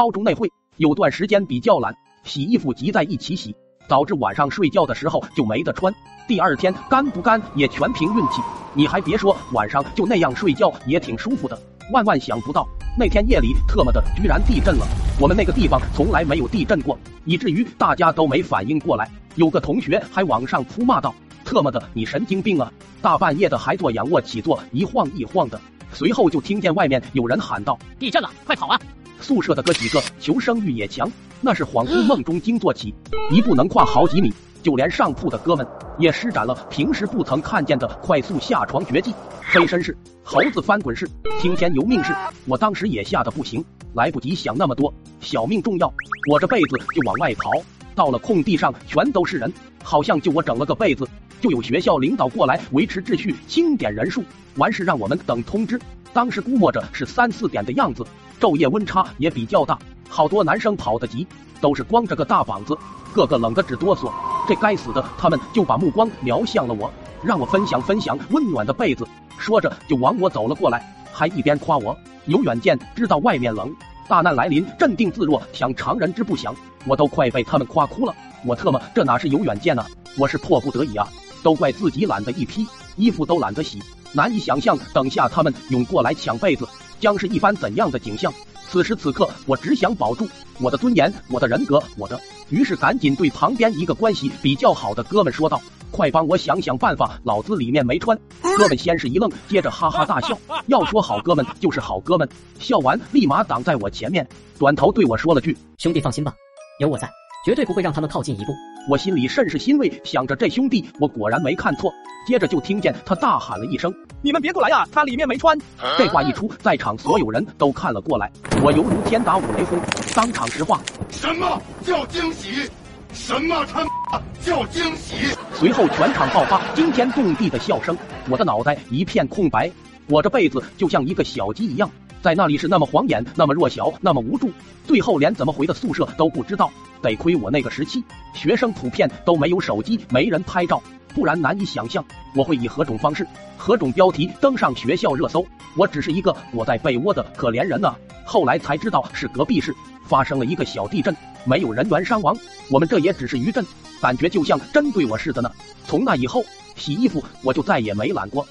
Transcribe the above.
高中那会有段时间比较懒，洗衣服集在一起洗，导致晚上睡觉的时候就没得穿，第二天干不干也全凭运气。你还别说，晚上就那样睡觉也挺舒服的。万万想不到，那天夜里特么的居然地震了！我们那个地方从来没有地震过，以至于大家都没反应过来。有个同学还往上扑骂道：“特么的，你神经病啊！大半夜的还做仰卧起坐，一晃一晃的。”随后就听见外面有人喊道：“地震了，快跑啊！”宿舍的哥几个求生欲也强，那是恍惚梦中惊坐起，一步能跨好几米。就连上铺的哥们也施展了平时不曾看见的快速下床绝技，飞身式、猴子翻滚式、听天由命式。我当时也吓得不行，来不及想那么多，小命重要，我这被子就往外跑。到了空地上，全都是人，好像就我整了个被子，就有学校领导过来维持秩序，清点人数，完事让我们等通知。当时估摸着是三四点的样子，昼夜温差也比较大，好多男生跑得急，都是光着个大膀子，个个冷得直哆嗦。这该死的，他们就把目光瞄向了我，让我分享分享温暖的被子。说着就往我走了过来，还一边夸我有远见，知道外面冷，大难来临镇定自若，想常人之不祥。我都快被他们夸哭了。我特么这哪是有远见呢？我是迫不得已啊！都怪自己懒得一批，衣服都懒得洗，难以想象等下他们涌过来抢被子，将是一番怎样的景象。此时此刻，我只想保住我的尊严，我的人格，我的。于是赶紧对旁边一个关系比较好的哥们说道：“快帮我想想办法，老子里面没穿。”哥们先是一愣，接着哈哈大笑。要说好哥们就是好哥们，笑完立马挡在我前面，转头对我说了句：“兄弟放心吧，有我在，绝对不会让他们靠近一步。”我心里甚是欣慰，想着这兄弟我果然没看错。接着就听见他大喊了一声：“你们别过来呀，他里面没穿。”这话一出，在场所有人都看了过来，我犹如天打五雷轰，当场石化。什么叫惊喜？什么他妈叫惊喜？随后全场爆发惊天动地的笑声，我的脑袋一片空白，我这辈子就像一个小鸡一样，在那里是那么晃眼，那么弱小，那么无助，最后连怎么回的宿舍都不知道。得亏我那个时期，学生普遍都没有手机，没人拍照。不然难以想象我会以何种方式、何种标题登上学校热搜。我只是一个躲在被窝的可怜人啊！后来才知道是隔壁市发生了一个小地震，没有人员伤亡。我们这也只是余震，感觉就像针对我似的呢。从那以后，洗衣服我就再也没懒过。